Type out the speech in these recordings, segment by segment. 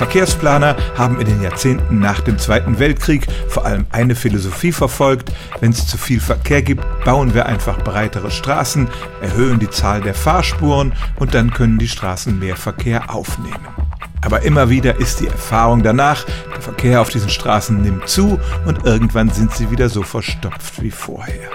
Verkehrsplaner haben in den Jahrzehnten nach dem Zweiten Weltkrieg vor allem eine Philosophie verfolgt. Wenn es zu viel Verkehr gibt, bauen wir einfach breitere Straßen, erhöhen die Zahl der Fahrspuren und dann können die Straßen mehr Verkehr aufnehmen. Aber immer wieder ist die Erfahrung danach, der Verkehr auf diesen Straßen nimmt zu und irgendwann sind sie wieder so verstopft wie vorher.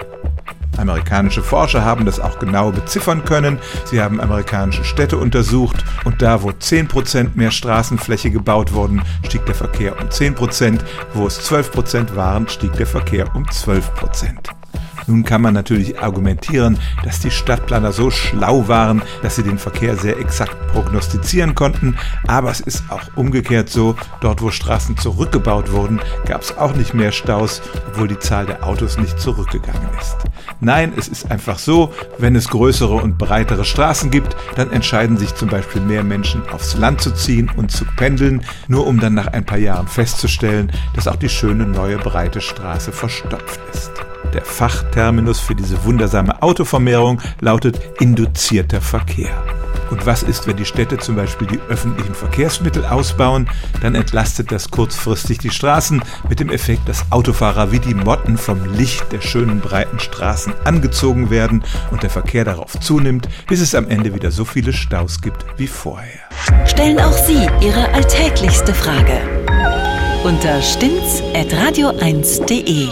Amerikanische Forscher haben das auch genau beziffern können. Sie haben amerikanische Städte untersucht und da, wo 10% mehr Straßenfläche gebaut wurden, stieg der Verkehr um 10%, wo es 12% waren, stieg der Verkehr um 12%. Nun kann man natürlich argumentieren, dass die Stadtplaner so schlau waren, dass sie den Verkehr sehr exakt prognostizieren konnten, aber es ist auch umgekehrt so, dort wo Straßen zurückgebaut wurden, gab es auch nicht mehr Staus, obwohl die Zahl der Autos nicht zurückgegangen ist. Nein, es ist einfach so, wenn es größere und breitere Straßen gibt, dann entscheiden sich zum Beispiel mehr Menschen aufs Land zu ziehen und zu pendeln, nur um dann nach ein paar Jahren festzustellen, dass auch die schöne neue breite Straße verstopft ist. Der Fachterminus für diese wundersame Autovermehrung lautet induzierter Verkehr. Und was ist, wenn die Städte zum Beispiel die öffentlichen Verkehrsmittel ausbauen? Dann entlastet das kurzfristig die Straßen mit dem Effekt, dass Autofahrer wie die Motten vom Licht der schönen breiten Straßen angezogen werden und der Verkehr darauf zunimmt, bis es am Ende wieder so viele Staus gibt wie vorher. Stellen auch Sie Ihre alltäglichste Frage unter stimmtz.radio1.de.